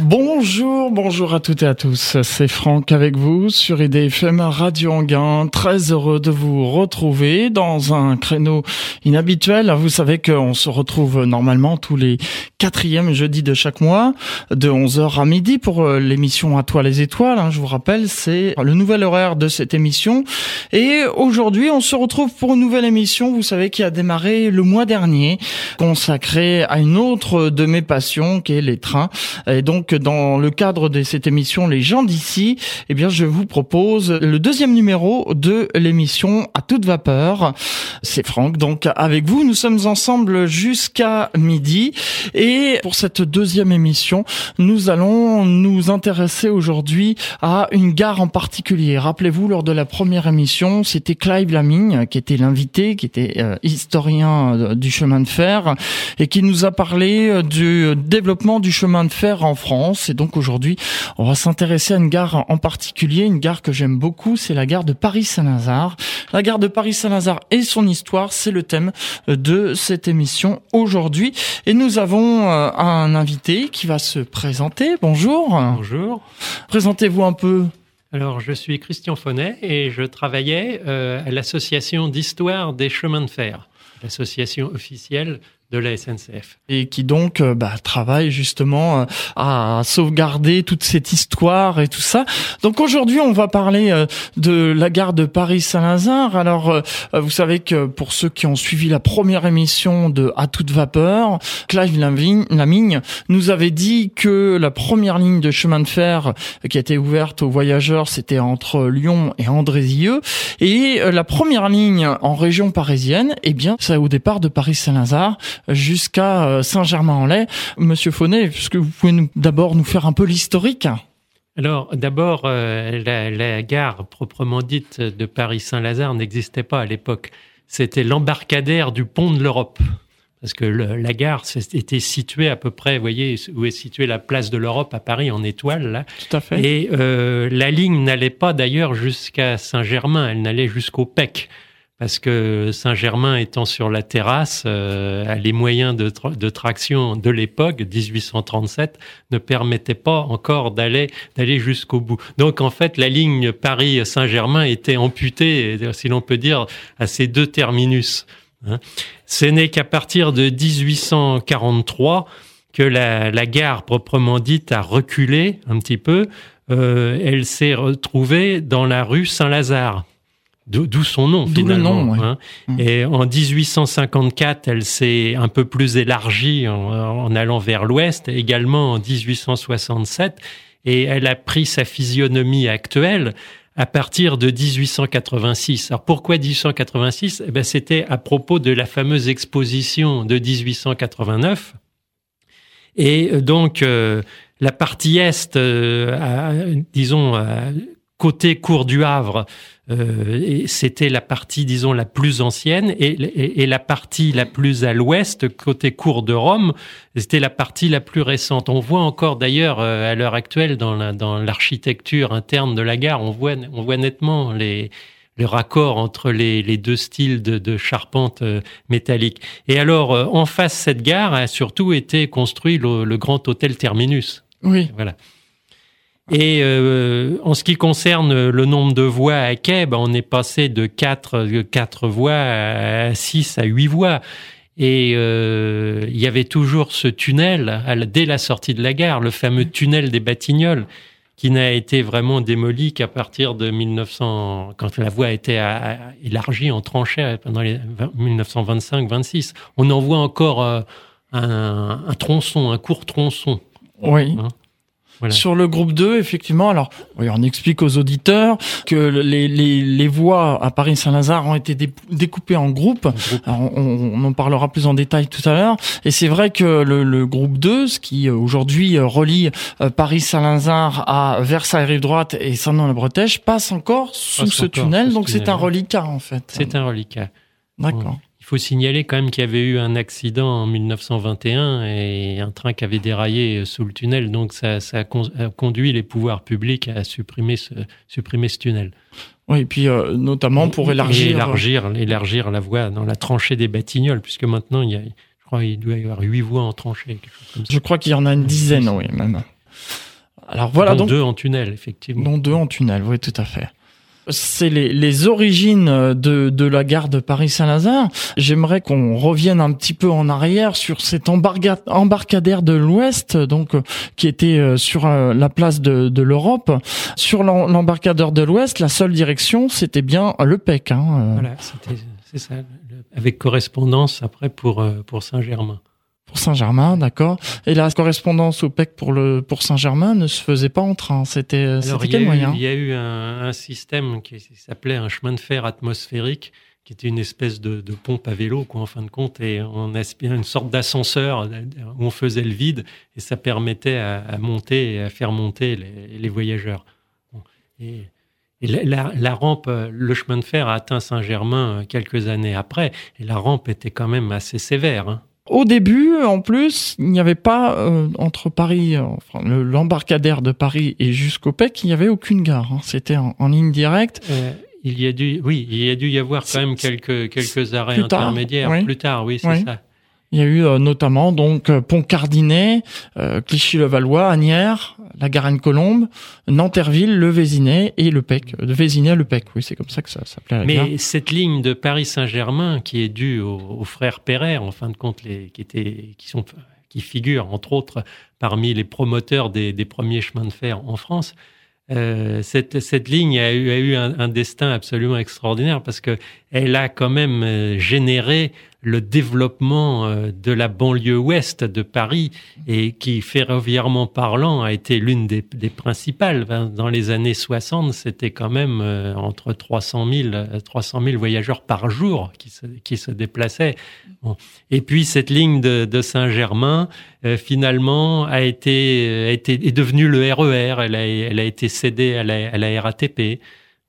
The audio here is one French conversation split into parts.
Bonjour, bonjour à toutes et à tous. C'est Franck avec vous sur IDFM Radio Anguin. Très heureux de vous retrouver dans un créneau inhabituel. Vous savez qu'on se retrouve normalement tous les quatrièmes jeudis de chaque mois de 11h à midi pour euh, l'émission À toi les étoiles. Hein, je vous rappelle, c'est le nouvel horaire de cette émission. Et aujourd'hui, on se retrouve pour une nouvelle émission, vous savez, qui a démarré le mois dernier, consacrée à une autre de mes passions qui est les trains. Et donc, dans le cadre de cette émission Les gens d'ici, eh bien je vous propose le deuxième numéro de l'émission à toute vapeur. C'est Franck donc avec vous, nous sommes ensemble jusqu'à midi et pour cette deuxième émission, nous allons nous intéresser aujourd'hui à une gare en particulier. Rappelez-vous lors de la première émission, c'était Clive Lamigne qui était l'invité, qui était euh, historien euh, du chemin de fer et qui nous a parlé euh, du développement du chemin de fer en France et donc aujourd'hui, on va s'intéresser à une gare en particulier, une gare que j'aime beaucoup, c'est la gare de Paris-Saint-Lazare. La gare de Paris-Saint-Lazare et son histoire, c'est le thème de cette émission aujourd'hui. Et nous avons euh, un invité qui va se présenter. Bonjour. Bonjour. Présentez-vous un peu. Alors, je suis Christian Fonnet et je travaillais euh, à l'association d'histoire des chemins de fer, l'association officielle de la SNCF. Et qui donc euh, bah, travaille justement euh, à sauvegarder toute cette histoire et tout ça. Donc aujourd'hui, on va parler euh, de la gare de Paris-Saint-Lazare. Alors, vous savez que pour ceux qui ont suivi la première émission de À toute vapeur, Clive Lamigne nous avait dit que la première ligne de chemin de fer qui a été ouverte aux voyageurs, c'était entre Lyon et Andrézieux. Et la première ligne en région parisienne, eh bien, c'est au départ de Paris-Saint-Lazare jusqu'à euh, Saint-Germain-en-Laye. Monsieur Faunet, est-ce que vous pouvez d'abord nous faire un peu l'historique? Alors, d'abord, euh, la, gare proprement dite de Paris-Saint-Lazare n'existait pas à l'époque. C'était l'embarcadère du pont de l'Europe. Parce que la gare était située à peu près, vous voyez, où est située la place de l'Europe à Paris en étoile, là. Tout à fait. Et euh, la ligne n'allait pas d'ailleurs jusqu'à Saint-Germain, elle n'allait jusqu'au PEC parce que Saint-Germain étant sur la terrasse, euh, les moyens de, traction de l'époque, 1837, ne permettaient pas encore d'aller d'aller jusqu'au bout. Donc en fait, la ligne Paris-Saint-Germain était amputée, si l'on peut dire, à ces deux terminus. Hein. Ce n'est qu'à partir de 1843 que la, la, gare proprement dite a reculé un petit peu. Euh, elle s'est retrouvée dans la rue Saint-Lazare. D'où son nom finalement. Hein. Mmh. Et en 1854, elle s'est un peu plus élargie en, allant vers l'ouest, également en 1867, et elle a pris sa physionomie actuelle à partir de 1886. Alors pourquoi 1886 eh ben, C'était à propos de la fameuse exposition de 1889. Et euh, donc, euh, la partie est, euh, disons, côté cour du Havre, euh, c'était la partie, disons, la plus ancienne, et, et, la partie la plus à l'ouest, côté cour de Rome, c'était la partie la plus récente. On voit encore d'ailleurs euh, à l'heure actuelle dans dans l'architecture interne de la gare, on voit, on voit nettement les, le raccord entre les, les deux styles de, de charpente euh, métallique. Et alors, en face cette gare a surtout été construit le, le grand hôtel Terminus. Oui. Voilà. Et euh, en ce qui concerne le nombre de voies à quai, ben, on est passé de 4, quatre voies à 6 à 8 voies. Et euh, il y avait toujours ce tunnel dès la sortie de la gare, le fameux tunnel des Batignolles, qui n'a été vraiment démoli qu'à partir de 1900, quand la voie a été élargie en tranchée pendant les 1925-26. On en voit encore euh, un, un, tronçon, un court tronçon. Oui. Hein sur le groupe 2, effectivement, alors on explique aux auditeurs que les, les, les voies à Paris-Saint-Lazare ont été découpées en groupes. on, en parlera plus en détail tout à l'heure. Et c'est vrai que le, le, groupe 2, ce qui euh, aujourd'hui euh, relie euh, Paris-Saint-Lazare à Versailles-Rive droite et Saint-Denis-la-Bretèche, passe encore sous ce tunnel. Donc c'est un reliquat en fait. C'est un reliquat. D'accord. Il faut signaler quand même qu'il y avait eu un accident en 1921 et un train qui avait déraillé sous le tunnel. Donc ça, ça a conduit les pouvoirs publics à supprimer ce, supprimer ce tunnel. Oui, et puis euh, notamment pour élargir... élargir, élargir la voie dans la tranchée des Batignolles, puisque maintenant, il y a, je crois qu'il doit y avoir huit voies en tranchée. Je crois qu'il y en a une dizaine, oui, même. Alors voilà dont donc deux en tunnel, effectivement. dont deux en tunnel, oui, tout à fait. C'est les, les origines de, de la gare de Paris-Saint-Lazare. J'aimerais qu'on revienne un petit peu en arrière sur cet embarcadère de l'Ouest, donc euh, qui était euh, sur euh, la place de, de l'Europe. Sur l'em- l'embarcadère de l'Ouest, la seule direction, c'était bien le PEC. Hein. euh, Voilà, c'est ça. avec correspondance après pour, euh, pour Saint-Germain. Pour Saint-Germain, d'accord. Et la correspondance au PEC pour le pour Saint-Germain ne se faisait pas en train. C'était a quel eu, moyen il y a eu un, un système qui s'appelait un chemin de fer atmosphérique, qui était une espèce de, de pompe à vélo, quoi, en fin de compte, et on aspirait une sorte d'ascenseur où on faisait le vide, et ça permettait à, à monter et à faire monter les, les voyageurs. Et, et la, la- la rampe, euh, le chemin de fer a atteint Saint-Germain euh, quelques années après, et la rampe était quand même assez sévère. hein. Au début, en plus, il n'y avait pas euh, entre Paris, euh, enfin le- l'embarcadère de Paris et jusqu'au PEC, il n'y avait aucune gare. hein. C'était en, en ligne directe. Euh, il y a dû, oui, il y a dû y avoir quand même quelques quelques arrêts Plus tard, intermédiaires oui. plus tard, oui, c'est Oui. ça. Il y a eu euh, notamment donc euh, Pont-Cardinet, euh, Clichy-le-Valois, Agnières, la Garenne-Colombe, Nanterville, le Vésinet et le PEC. De Vésinet à le PEC, oui, c'est comme ça que ça s'appelait gare. Mais cette ligne de Paris-Saint-Germain, qui est due aux, aux frères Perret, en fin de compte, les, qui étaient, qui sont, qui figurent entre autres parmi les promoteurs des, des premiers chemins de fer en France. euh, cette, cette ligne a eu, a eu un, un destin absolument extraordinaire parce que elle a quand même euh, généré le développement euh, de la banlieue ouest de Paris et qui, ferroviairement parlant, a été l'une des, des principales. Dans les années 60, c'était quand même euh, entre 300 000, euh, 300 000 voyageurs par jour qui se, qui se déplaçaient. Bon. Et puis cette ligne de, de Saint-Germain, euh, finalement, a été, a été est devenue le RER. Elle a, elle a été cédée à la, à la RATP.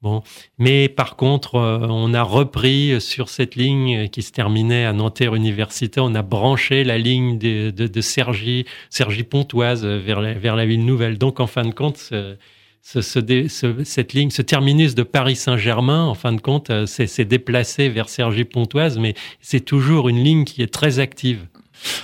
Bon, mais par contre, euh, on a repris sur cette ligne qui se terminait à Nanterre Université, on a branché la ligne de, de, Cergy, Cergy Pontoise vers la, vers la ville nouvelle. Donc, en fin de compte, ce, ce, ce cette ligne, ce terminus de Paris-Saint-Germain, en fin de compte, euh, c'est déplacé vers Cergy Pontoise, mais c'est toujours une ligne qui est très active.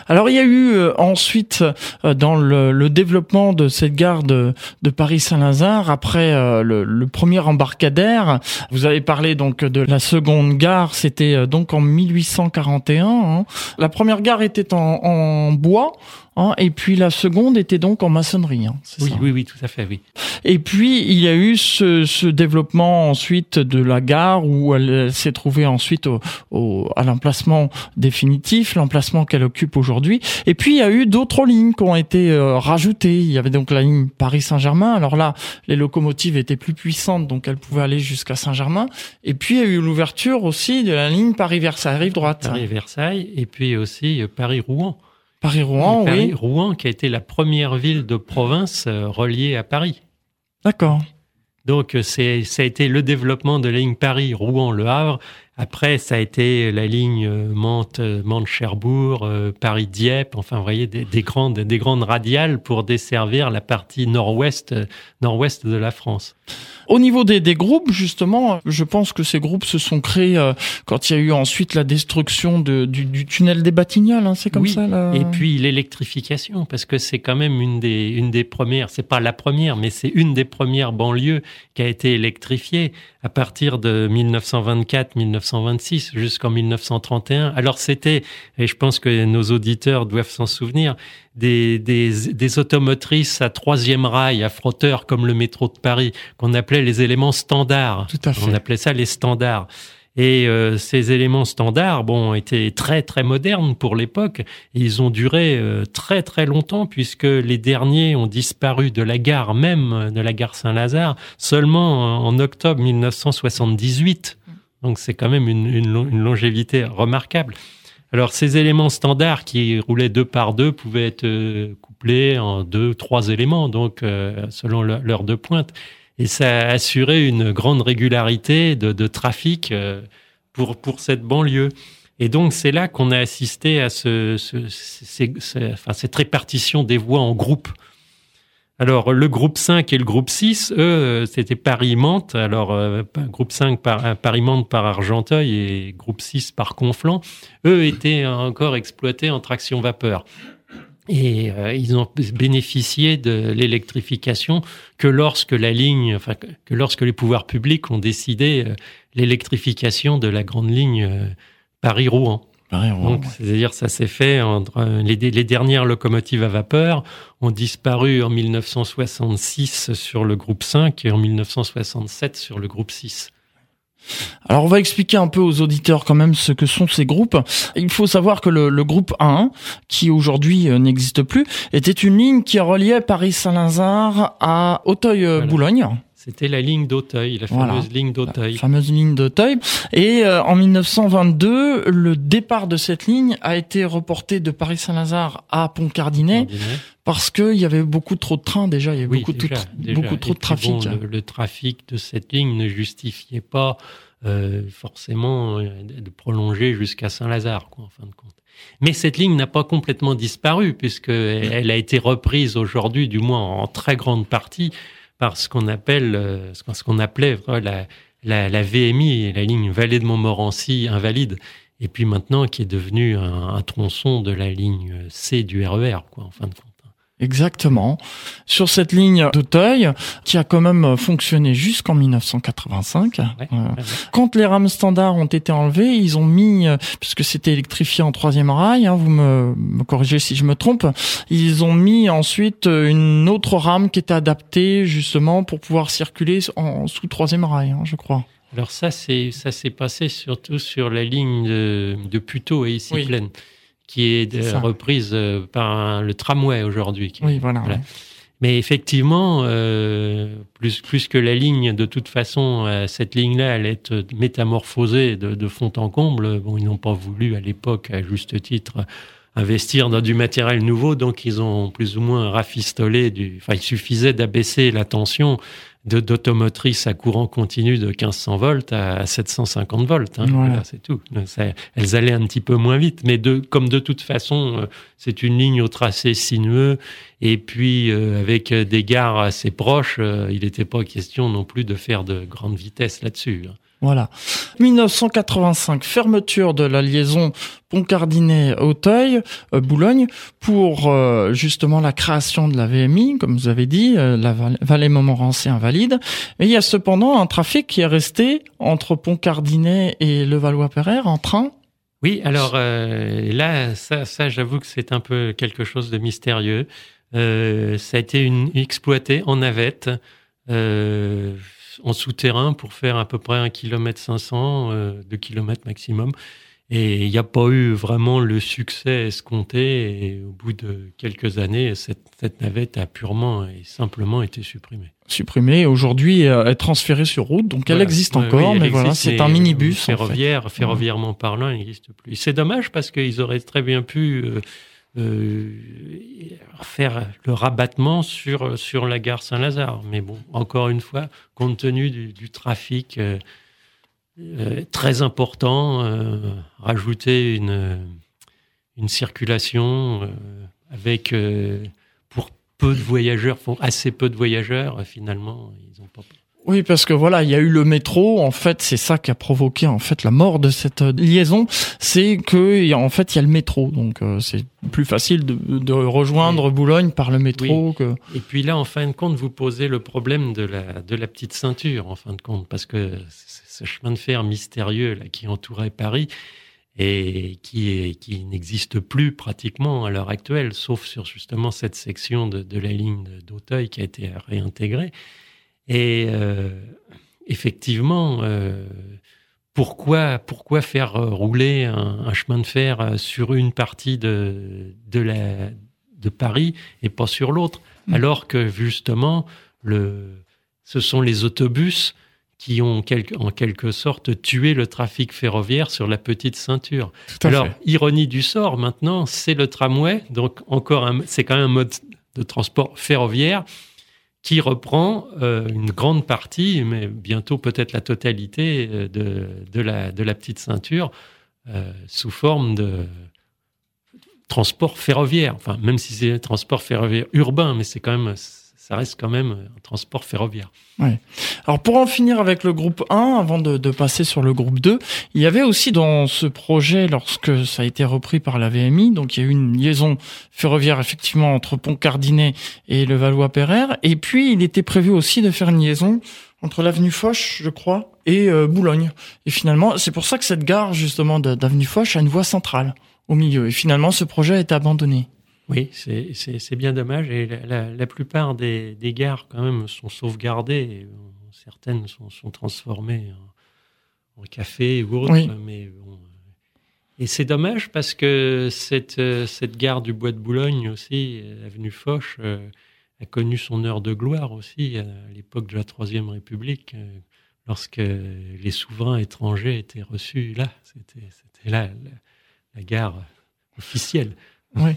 Alors il y a eu euh, ensuite euh, dans le, le développement de cette gare de, de Paris-Saint-Lazare, après euh, le, le premier embarcadère, vous avez parlé donc de la seconde gare, c'était euh, donc en 1841. hein. La première gare était en, en bois. Hein, et puis la seconde était donc en maçonnerie. hein, Oui, ça oui, oui, tout à fait, oui. Et puis il y a eu ce, ce développement ensuite de la gare où elle, elle s'est trouvée ensuite au, au- à l'emplacement définitif, l'emplacement qu'elle occupe aujourd'hui. Et puis il y a eu d'autres lignes qui ont été euh, rajoutées. Il y avait donc la ligne Paris-Saint-Germain. Alors là, les locomotives étaient plus puissantes, donc elles pouvaient aller jusqu'à Saint-Germain. Et puis il y a eu l'ouverture aussi de la ligne Paris-Versailles, rive droite. Paris-Versailles, et puis aussi euh, Paris-Rouen. Paris-Rouen, oui. Paris-Rouen, qui a été la première ville de province euh, reliée à Paris. D'accord. Donc, euh, c'est, ça a été le développement de la ligne Paris-Rouen-Le Havre. Après, ça a été la ligne euh, Mantes, euh, Mantes-Cherbourg, euh, Paris-Dieppe. Enfin, vous voyez, des, des grandes, des grandes radiales pour desservir la partie nord-ouest, euh, nord-ouest de la France. Au niveau des, des groupes, justement, je pense que ces groupes se sont créés euh, quand il y a eu ensuite la destruction de, du, du tunnel des Batignolles, hein, c'est comme Oui, ça là Et puis l'électrification, parce que c'est quand même une des, une des premières, c'est pas la première, mais c'est une des premières banlieues qui a été électrifiée à partir de 1924-1926 jusqu'en 1931. Alors c'était, et je pense que nos auditeurs doivent s'en souvenir, des, des, des automotrices à troisième rail, à frotteur comme le métro de Paris, qu'on appelait les éléments standards. Tout à fait. On appelait ça les standards. Et euh, ces éléments standards, bon, étaient très très modernes pour l'époque. Ils ont duré euh, très très longtemps puisque les derniers ont disparu de la gare même, de la gare Saint-Lazare, seulement en, octobre 1978. Donc c'est quand même une, une, lo- une longévité remarquable. Alors ces éléments standards qui roulaient deux par deux pouvaient être euh, couplés en deux, trois éléments, donc euh, selon le- l'heure de pointe. Et ça a assuré une grande régularité de, trafic euh, pour, pour cette banlieue. Et donc c'est là qu'on a assisté à ce, enfin, cette répartition des voies en groupes. Alors, le groupe 5 et le groupe 6, eux, euh, c'était Paris-Mantes. Alors, euh, groupe 5 par Paris-Mantes par Argenteuil et groupe 6 par Conflans. Eux étaient encore exploités en traction vapeur. Et euh, ils ont bénéficié de l'électrification que lorsque la ligne, enfin que lorsque les pouvoirs publics ont décidé euh, l'électrification de la grande ligne euh, Paris-Rouen. Donc, c'est-à-dire, ça s'est fait entre les, les, dernières locomotives à vapeur ont disparu en 1966 sur le groupe 5 et en 1967 sur le groupe 6. Alors on va expliquer un peu aux auditeurs quand même ce que sont ces groupes. Il faut savoir que le, groupe 1, qui aujourd'hui euh, n'existe plus, était une ligne qui reliait Paris-Saint-Lazare à Auteuil-Boulogne. C'était la ligne d'Auteuil, la fameuse ligne d'Auteuil. La fameuse ligne d'Auteuil. Et euh, en 1922, le départ de cette ligne a été reporté de Paris-Saint-Lazare à Pont-Cardinet parce qu'il y avait beaucoup trop de trains déjà, il y avait beaucoup, beaucoup trop de trafic. le, trafic de cette ligne ne justifiait pas euh, forcément euh, de prolonger jusqu'à Saint-Lazare, en fin de compte. Mais cette ligne n'a pas complètement disparu puisque elle a été reprise aujourd'hui, du moins en très grande partie, par ce qu'on appelle, euh, ce qu'on appelait la, la, la, VMI, la ligne Vallée de Montmorency invalide, et puis maintenant qui est devenue un, un, tronçon de la ligne C du RER, quoi, en fin de compte. Exactement. Sur cette ligne d'Auteuil, qui a quand même fonctionné jusqu'en 1985. Euh, quand les rames standards ont été enlevées, ils ont mis, euh, puisque c'était électrifié en troisième rail, hein, vous me, corrigez si je me trompe, ils ont mis ensuite une autre rame qui était adaptée justement pour pouvoir circuler en, sous troisième rail, hein, je crois. Alors ça, c'est ça s'est passé surtout sur la ligne de, de Puteaux et ici pleine qui est, reprise euh, par le tramway aujourd'hui. Oui, voilà. Mais effectivement, euh, plus, plus que la ligne, de toute façon, euh, cette ligne-là, elle est métamorphosée de, de fond en comble. Bon, ils n'ont pas voulu à l'époque, à juste titre, investir dans du matériel nouveau, donc ils ont plus ou moins rafistolé du. Enfin, il suffisait d'abaisser la tension d'automotrice à courant continu de 1500 volts à 750 volts. Hein. Voilà. c'est tout. elles allaient un petit peu moins vite, mais de, comme de toute façon, euh, c'est une ligne au tracé sinueux, et puis euh, avec des gares assez proches, euh, il n'était pas question non plus de faire de grandes vitesses là-dessus. Hein. Voilà. 1985, fermeture de la liaison Pont-Cardinet-Auteuil, euh, Boulogne, pour euh, justement la création de la VMI, comme vous avez dit, euh, la vallée Montmorency invalide. Mais il y a cependant un trafic qui est resté entre Pont-Cardinet et le Valois-Perret en train. Oui, alors là, ça, ça j'avoue que c'est un peu quelque chose de mystérieux. ça a été une, exploité en navette en souterrain pour faire à peu près un kilomètre 500, euh, deux kilomètres maximum. Et il n'y a pas eu vraiment le succès escompté. Et au bout de quelques années, cette, navette a purement et simplement été supprimée. Supprimée. Aujourd'hui, euh, elle est transférée sur route, donc elle existe encore, mais voilà, c'est un minibus. Ferroviaire, ferroviairement parlant, elle n'existe plus. C'est dommage parce qu'ils auraient très bien pu euh, faire le rabattement sur, sur la gare Saint-Lazare. Mais bon, encore une fois, compte tenu du, trafic euh, euh, très important, rajouter une, une circulation avec, pour peu de voyageurs, font assez peu de voyageurs, finalement, ils n'ont pas oui, parce que voilà, il y a eu le métro. En fait, c'est ça qui a provoqué en fait la mort de cette euh, liaison. C'est que en fait, il y a le métro, donc euh, c'est plus facile de, de rejoindre Boulogne par le métro. Que... Et puis là, en fin de compte, vous posez le problème de la de la petite ceinture, en fin de compte, parce que ce chemin de fer mystérieux là qui entourait Paris et qui n'existe plus pratiquement à l'heure actuelle, sauf sur justement cette section de, de la ligne d'Auteuil qui a été réintégrée. Et euh, effectivement, euh, pourquoi, pourquoi faire euh, rouler un, chemin de fer sur une partie de, de, la, de Paris et pas sur l'autre? Mmh. Alors que justement, le, ce sont les autobus qui ont en quelque sorte tué le trafic ferroviaire sur la petite ceinture. Alors, ironie du sort, maintenant, c'est le tramway, donc encore c'est quand même un mode de transport ferroviaire qui reprend euh, une grande partie, mais bientôt peut-être la totalité euh, de, la, petite ceinture euh, sous forme de transport ferroviaire. Enfin, même si c'est transport ferroviaire urbain, mais c'est quand même ça reste quand même un transport ferroviaire. Ouais. Alors pour en finir avec le groupe 1, avant de, de, passer sur le groupe 2, il y avait aussi dans ce projet, lorsque ça a été repris par la VMI, donc il y a eu une liaison ferroviaire effectivement entre Pont-Cardinet et le Valois-Perret, et puis il était prévu aussi de faire une liaison entre l'avenue Foch, je crois, et euh, Boulogne. Et finalement, c'est pour ça que cette gare justement d'avenue Foch a une voie centrale au milieu. Et finalement, ce projet a été abandonné. Oui, c'est bien dommage. Et la, la, plupart des, des, gares, quand même, sont sauvegardées. Et certaines sont, sont transformées en, en, café ou autre. Mais bon, et c'est dommage parce que cette, cette gare du Bois de Boulogne aussi, avenue Foch, euh, a connu son heure de gloire aussi à l'époque de la Troisième République, euh, lorsque les souverains étrangers étaient reçus là. C'était là la, la, gare officielle. Oui.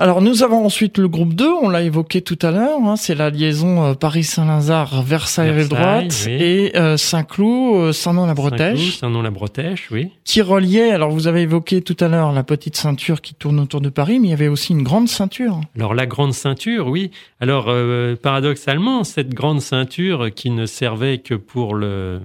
Alors nous avons ensuite le groupe 2, on l'a évoqué tout à l'heure, hein, c'est la liaison euh, Paris-Saint-Lazare, Versailles-Rive-Droite et euh, Saint-Cloud, euh, Saint-Nom-la-Bretèche. Saint-Nom-la-Bretèche, oui. Qui reliait, alors vous avez évoqué tout à l'heure la petite ceinture qui tourne autour de Paris, mais il y avait aussi une grande ceinture. Alors la grande ceinture, oui. Alors paradoxalement, cette grande ceinture qui ne servait que pour le,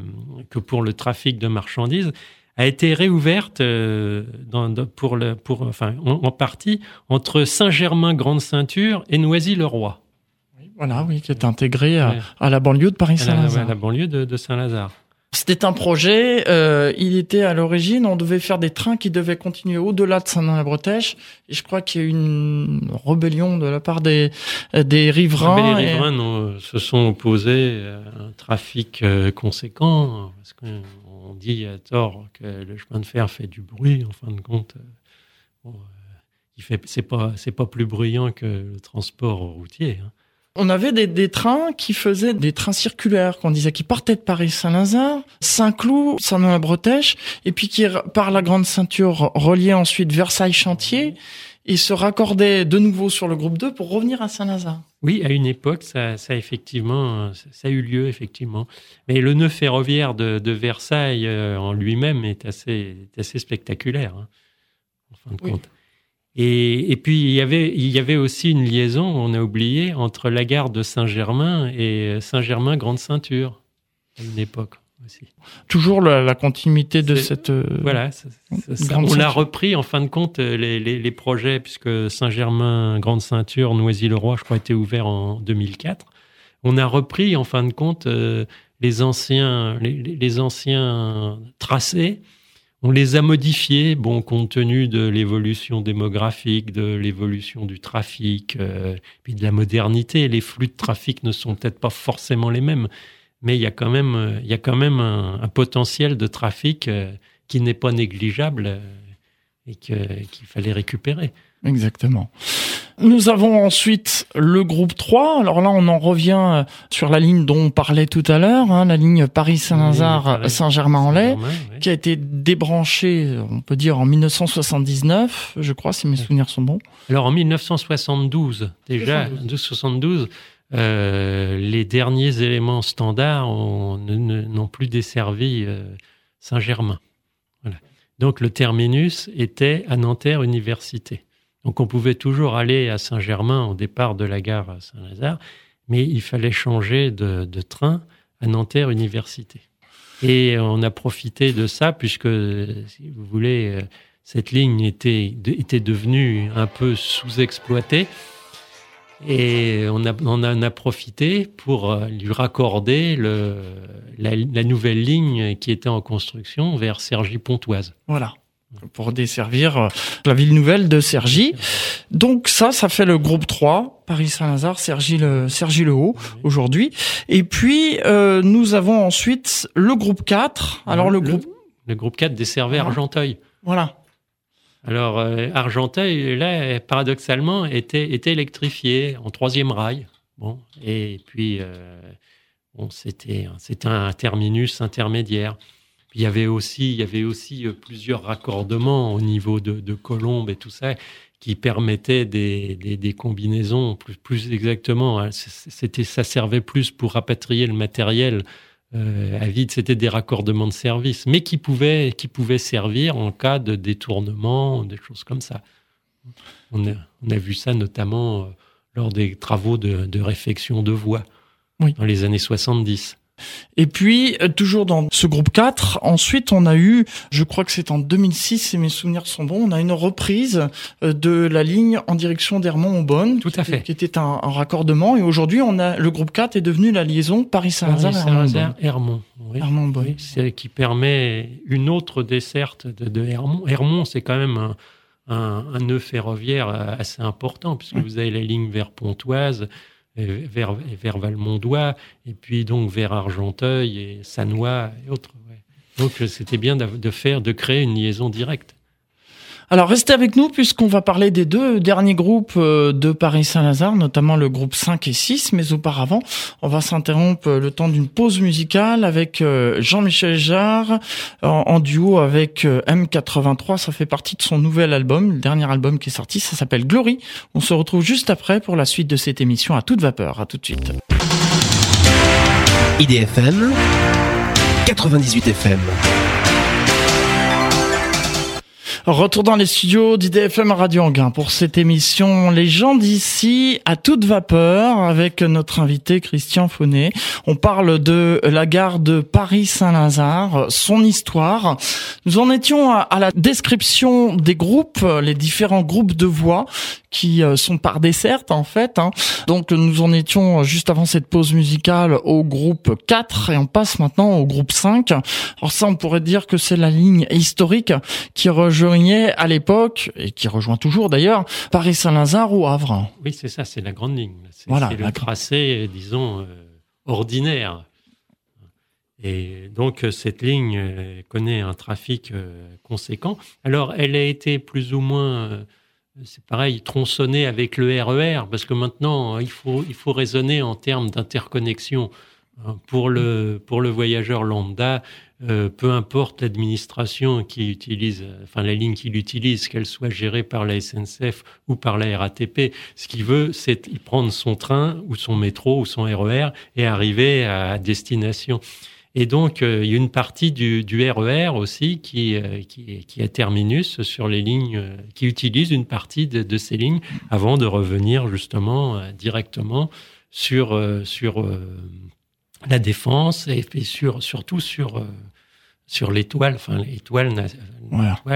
que pour le trafic de marchandises, a été réouverte euh, dans, pour le, pour, enfin, en, partie entre Saint-Germain, Grande Ceinture et Noisy-le-Roi. voilà, oui, qui est intégré à, à la banlieue de Paris-Saint-Lazare. À, la banlieue de, de Saint-Lazare. C'était un projet. Euh, il était à l'origine, on devait faire des trains qui devaient continuer au-delà de Saint-Denis-la-Bretèche. Et je crois qu'il y a eu une rébellion de la part des des riverains. les riverains se sont opposés à un trafic euh, conséquent parce que on dit à tort que le chemin de fer fait du bruit. En fin de compte, euh, bon, euh, il c'est pas, pas plus bruyant que le transport routier. Hein. On avait des, des, trains qui faisaient des trains circulaires, qu'on disait, qui partaient de Paris-Saint-Lazare, Saint-Cloud, Saint-Nom-la-Bretèche, et puis qui, par la grande ceinture, reliaient ensuite Versailles-Chantier et se raccordait de nouveau sur le groupe 2 pour revenir à Saint-Lazare. Oui, à une époque, ça, ça effectivement, ça a eu lieu effectivement. Mais le nœud ferroviaire de, de Versailles euh, en lui-même est assez, est assez spectaculaire, hein, en fin de compte. Et, et, puis il y avait, il y avait aussi une liaison, on a oublié, entre la gare de Saint-Germain et Saint-Germain Grande Ceinture à une époque. Toujours la, continuité de cette. Euh, voilà, on a repris en fin de compte euh, les, les, les projets, puisque Saint-Germain, Grande Ceinture, Noisy-le-Roi, je crois, était ouvert en 2004. On a repris en fin de compte euh, les, anciens, les, les, anciens tracés. On les a modifiés, bon, compte tenu de l'évolution démographique, de l'évolution du trafic, puis de la modernité. Les flux de trafic ne sont peut-être pas forcément les mêmes mais il y a quand même, euh, il y a quand même un, un potentiel de trafic euh, qui n'est pas négligeable euh, et qu'il fallait récupérer. Exactement. Nous avons ensuite le groupe 3. Alors là, on en revient sur la ligne dont on parlait tout à l'heure, hein, la ligne Paris-Saint-Lazare, Saint-Germain-en-Laye, qui a été débranchée, on peut dire, en 1979, je crois, si mes souvenirs sont bons. Alors en 1972, déjà, 1972, euh, les derniers éléments standards n'ont plus desservi euh, Saint-Germain. Donc le terminus était à Nanterre Université. Donc on pouvait toujours aller à Saint-Germain au départ de la gare Saint-Lazare, mais il fallait changer de, train à Nanterre Université. Et on a profité de ça puisque, si vous voulez, euh, cette ligne était devenue un peu sous-exploitée. Et on, a, on en a profité pour euh, lui raccorder le, la, la, nouvelle ligne qui était en construction vers Cergy-Pontoise. Voilà pour desservir euh, la ville nouvelle de Cergy. Donc ça, ça fait le groupe 3, Paris-Saint-Lazare, Cergy-le Cergy le Haut aujourd'hui. Et puis euh, nous avons ensuite le groupe 4. Alors le, groupe le groupe 4 desservait Argenteuil. Voilà. Alors, euh, Argenteuil, là, paradoxalement, était, électrifié en troisième rail. Bon, et puis, euh, c'était, un terminus intermédiaire. il y avait aussi, il y avait aussi euh, plusieurs raccordements au niveau de, Colombes et tout ça qui permettaient des combinaisons plus, plus exactement. Hein. C'était, ça servait plus pour rapatrier le matériel euh, à vide, c'était des raccordements de service, mais qui pouvaient, qui pouvaient servir en cas de détournement, des choses comme ça. On a, on a vu ça notamment euh, lors des travaux de, de réfection de voies dans les années 70. Et puis, euh, toujours dans ce groupe 4, ensuite on a eu, je crois que c'est en 2006, si mes souvenirs sont bons, on a une reprise euh, de la ligne en direction d'Hermont-Aubonne. Tout à fait. Qui était un, raccordement. Et aujourd'hui, on a le groupe 4 est devenu la liaison Paris-Saint-Lazare-Hermont. oui. Hermont oui, c'est qui permet une autre desserte de, de Hermont. Hermont, c'est quand même un, un, un, nœud ferroviaire assez important puisque vous avez la ligne vers Pontoise vers, vers Valmondois, et puis donc vers Argenteuil et Sanois et autres. Donc c'était bien de faire, de créer une liaison directe. Alors restez avec nous puisqu'on va parler des deux derniers groupes euh, de Paris-Saint-Lazare, notamment le groupe 5 et 6, mais auparavant, on va s'interrompre le temps d'une pause musicale avec euh, Jean-Michel Jarre en, duo avec euh, M83, ça fait partie de son nouvel album, le dernier album qui est sorti, ça s'appelle Glory. On se retrouve juste après pour la suite de cette émission à toute vapeur, à tout de suite. IDFM 98 FM Retour dans les studios d'IDFM Radio Anguin pour cette émission Les gens d'ici à toute vapeur avec notre invité Christian Faunet. On parle de la gare de Paris-Saint-Lazare, son histoire. Nous en étions à la description des groupes, les différents groupes de voix qui euh, sont par dessert en fait. Hein. Donc nous en étions euh, juste avant cette pause musicale au groupe 4 et on passe maintenant au groupe 5. Alors ça on pourrait dire que c'est la ligne historique qui rejoignait à l'époque et qui rejoint toujours d'ailleurs Paris-Saint-Lazare ou Havre. Oui c'est ça, c'est la grande ligne. C'est voilà, le tracé disons euh, ordinaire. Et donc cette ligne connaît un trafic conséquent. Alors elle a été plus ou moins c'est pareil, tronçonner avec le RER, e parce que maintenant, il faut, il faut raisonner en termes d'interconnexion. Hein, pour le, pour le voyageur lambda, euh, peu importe l'administration qui utilise, enfin la ligne qu'il utilise, qu'elle soit gérée par la SNCF ou par la RATP, ce qu'il veut, c'est prendre son train ou son métro ou son RER e et arriver à destination. Et donc, euh, il y a une partie du, du RER e aussi qui, euh, qui, qui, est terminus sur les lignes, euh, qui utilise une partie de, de, ces lignes avant de revenir justement directement sur, sur la défense et, sur, surtout sur, sur l'étoile, enfin l'étoile,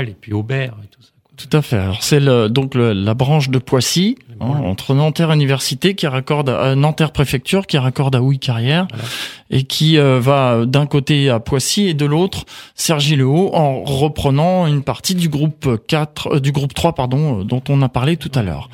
et puis Aubert et tout ça. Tout à fait. Alors c'est le, donc la branche de Poissy hein, entre Nanterre Université qui raccorde à Nanterre Préfecture qui raccorde à Houille Carrière et qui euh, va d'un côté à Poissy et de l'autre Cergy-le-Haut en reprenant une partie du groupe 4 euh, du groupe 3 pardon euh, dont on a parlé tout à l'heure.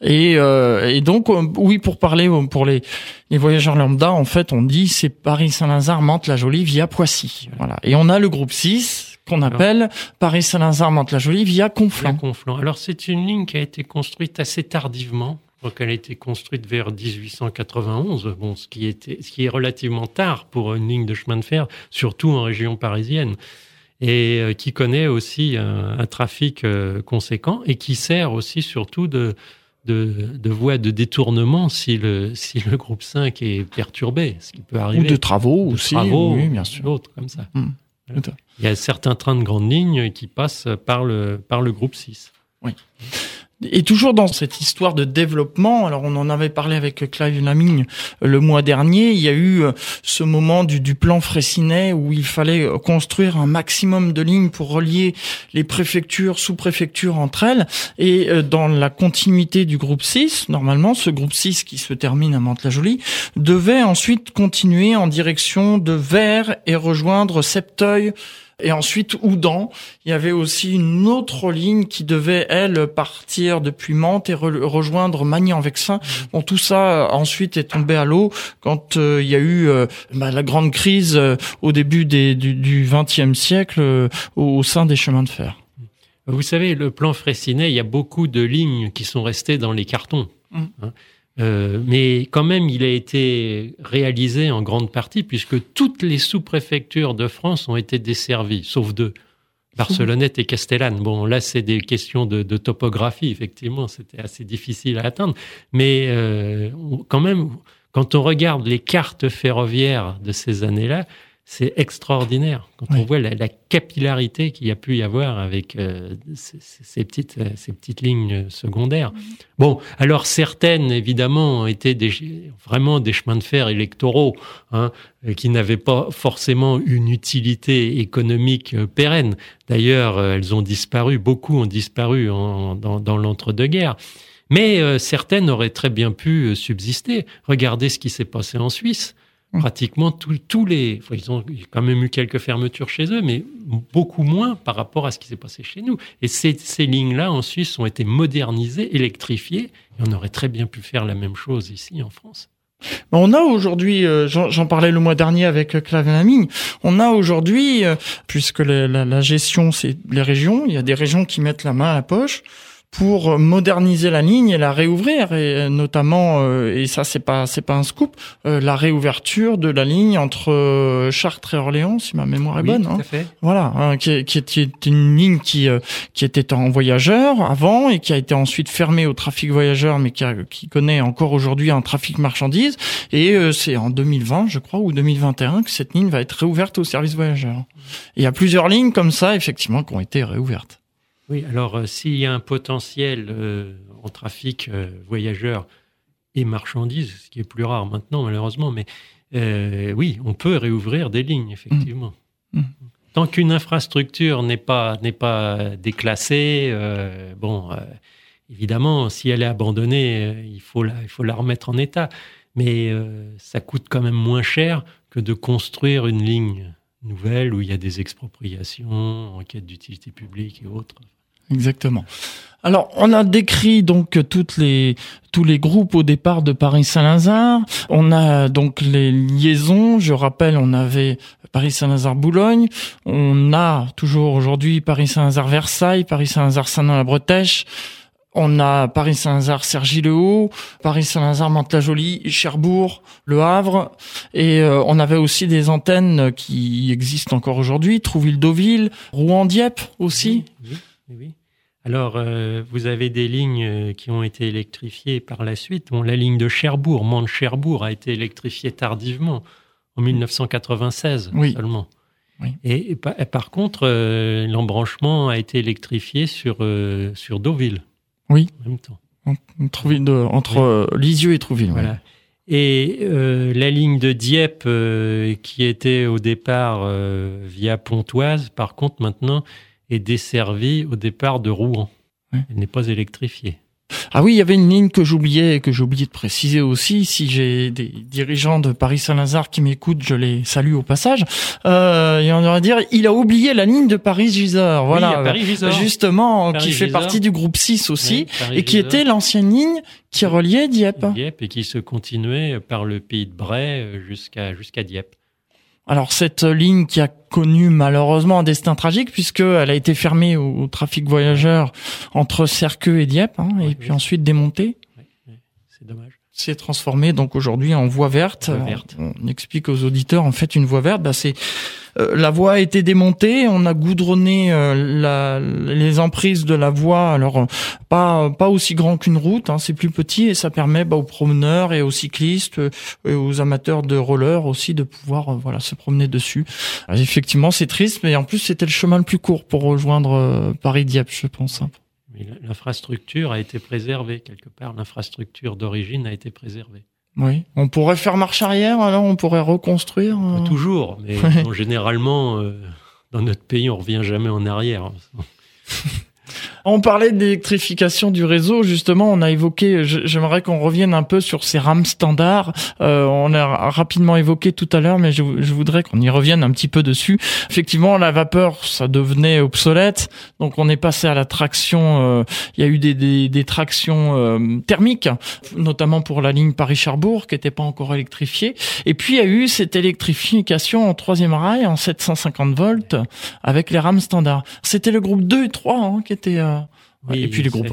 Et, et, donc oui pour parler pour les les voyageurs lambda en fait on dit c'est Paris-Saint-Lazare Mantes-la-Jolie via Poissy. Voilà. Et on a le groupe 6 qu'on appelle Paris-Saint-Lazare, Mantes-la-Jolie via Conflans. Conflans. Alors c'est une ligne qui a été construite assez tardivement. Donc elle a été construite vers 1891, bon, ce qui était, ce qui est relativement tard pour une ligne de chemin de fer, surtout en région parisienne, et euh, qui connaît aussi un, trafic euh, conséquent et qui sert aussi surtout de, de, de voie de détournement si le, si le groupe 5 est perturbé, ce qui peut arriver. Ou de travaux aussi, travaux, oui, bien sûr. D'autres comme ça. Mmh. Il y a certains trains de grande ligne qui passent par le, par le groupe 6. Oui. Et toujours dans cette histoire de développement, alors on en avait parlé avec Clive Laming le mois dernier, il y a eu euh, ce moment du, plan Fraissinet où il fallait euh, construire un maximum de lignes pour relier les préfectures, sous-préfectures entre elles. Et euh, dans la continuité du groupe 6, normalement, ce groupe 6 qui se termine à Mantes-la-Jolie devait ensuite continuer en direction de Vers et rejoindre Septeuil, et ensuite, Oudan, il y avait aussi une autre ligne qui devait, elle, partir depuis Mantes et rejoindre Magny-en-Vexin. Mmh. Bon, tout ça, ensuite, est tombé à l'eau quand euh, il y a eu euh, bah, la grande crise euh, au début des, du XXe siècle au, sein des chemins de fer. Vous savez, le plan Fraissinet, il y a beaucoup de lignes qui sont restées dans les cartons. Mmh. Hein. Euh, mais quand même, il a été réalisé en grande partie puisque toutes les sous-préfectures de France ont été desservies, sauf deux. Barcelonnette et Castellane. Bon, là, c'est des questions de, topographie, effectivement, c'était assez difficile à atteindre. Mais euh, quand même, quand on regarde les cartes ferroviaires de ces années-là, c'est extraordinaire quand on voit la, capillarité qu'il y a pu y avoir avec euh, ces, petites, euh, ces petites lignes secondaires. Bon, alors certaines, évidemment, étaient des, vraiment des chemins de fer électoraux, hein, qui n'avaient pas forcément une utilité économique euh, pérenne. D'ailleurs, elles ont disparu, beaucoup ont disparu dans, dans l'entre-deux-guerres. Mais certaines auraient très bien pu subsister. Regardez ce qui s'est passé en Suisse. Mmh. Pratiquement tous les. ils ont quand même eu quelques fermetures chez eux, mais beaucoup moins par rapport à ce qui s'est passé chez nous. Et ces, ces lignes-là, en Suisse, ont été modernisées, électrifiées, et on aurait très bien pu faire la même chose ici en France. On a aujourd'hui, euh, j'en parlais le mois dernier avec euh, Clave on a aujourd'hui, euh, puisque la, la gestion c'est les régions, il y a des régions qui mettent la main à la poche, pour moderniser la ligne et la réouvrir et notamment euh, et ça c'est pas c'est pas un scoop euh, la réouverture de la ligne entre euh, Chartres et Orléans si ma mémoire est bonne tout hein. à fait. voilà hein, qui, qui, était une ligne qui qui était en voyageurs avant et qui a été ensuite fermée au trafic voyageurs mais qui, qui connaît encore aujourd'hui un trafic marchandises et c'est en 2020 je crois ou 2021 que cette ligne va être réouverte au service voyageurs. Il y a plusieurs lignes comme ça effectivement qui ont été réouvertes. Oui, alors euh, s'il y a un potentiel euh, en trafic euh, voyageurs et marchandises, ce qui est plus rare maintenant malheureusement, mais oui, on peut réouvrir des lignes effectivement. Mmh. Mmh. Tant qu'une infrastructure n'est pas n'est pas déclassée, bon, évidemment, si elle est abandonnée, il faut la il faut la remettre en état, mais ça coûte quand même moins cher que de construire une ligne nouvelle où il y a des expropriations, enquêtes d'utilité publique et autres. Exactement. Alors, on a décrit donc toutes les tous les groupes au départ de Paris-Saint-Lazare. On a donc les liaisons. Je rappelle, on avait Paris-Saint-Lazare-Boulogne. On a toujours aujourd'hui Paris-Saint-Lazare-Versailles, Paris-Saint-Lazare-Saint-Denis-la-Bretèche. On a Paris-Saint-Lazare, Cergy-le-Haut, Paris-Saint-Lazare, Mantes-la-Jolie, Cherbourg, Le Havre. Et euh, on avait aussi des antennes qui existent encore aujourd'hui, Trouville-Deauville, Rouen-Dieppe aussi. Oui, oui. Alors, euh, vous avez des lignes euh, qui ont été électrifiées par la suite. la ligne de Cherbourg, Mans-Cherbourg, a été électrifiée tardivement, en 1996 seulement. Et, par, contre, euh, l'embranchement a été électrifié sur, sur Deauville. Oui. En même temps. entre Lisieux et Trouville. Voilà. Et la ligne de Dieppe, qui était au départ via Pontoise, par contre, maintenant, est desservie au départ de Rouen. Elle n'est pas électrifiée. Ah oui, il y avait une ligne que j'oubliais et que j'ai oublié de préciser aussi. Si j'ai des dirigeants de Paris-Saint-Lazare qui m'écoutent, je les salue au passage. Euh, et on aurait dire, il a oublié la ligne de Paris-Gisors. Voilà, Paris justement, qui fait partie du groupe 6 aussi, et qui était l'ancienne ligne qui reliait Dieppe. Dieppe et qui se continuait par le pays de Bray jusqu'à jusqu'à Dieppe. Alors cette ligne qui a connu malheureusement un destin tragique puisqu'elle a été fermée au, trafic voyageurs entre Cerqueux et Dieppe hein, et puis ensuite démontée. c'est dommage. C'est transformé donc aujourd'hui en voie verte. verte. On, explique aux auditeurs en fait une voie verte, bah, c'est euh, la voie a été démontée, on a goudronné euh, la, les emprises de la voie, alors euh, pas pas aussi grand qu'une route, hein, c'est plus petit et ça permet bah, aux promeneurs et aux cyclistes et aux amateurs de roller aussi de pouvoir voilà se promener dessus. effectivement, c'est triste, mais en plus c'était le chemin le plus court pour rejoindre Paris-Dieppe, je pense. Hein. L'infrastructure a été préservée quelque part. L'infrastructure d'origine a été préservée. Oui, on pourrait faire marche arrière, alors on pourrait reconstruire. Euh. Toujours, mais généralement, euh, dans notre pays, on revient jamais en arrière. On parlait d'électrification du réseau, justement, on a évoqué, j'aimerais qu'on revienne un peu sur ces rames standards. Euh, on a rapidement évoqué tout à l'heure, mais je, voudrais qu'on y revienne un petit peu dessus. Effectivement, la vapeur, ça devenait obsolète, donc on est passé à la traction. Euh, il y a eu des, tractions euh, thermiques, notamment pour la ligne Paris-Cherbourg, qui n'était pas encore électrifiée. Et puis il y a eu cette électrification en troisième rail en 750 volts avec les rames standards. C'était le groupe 2 et 3 hein, qui était et puis les groupes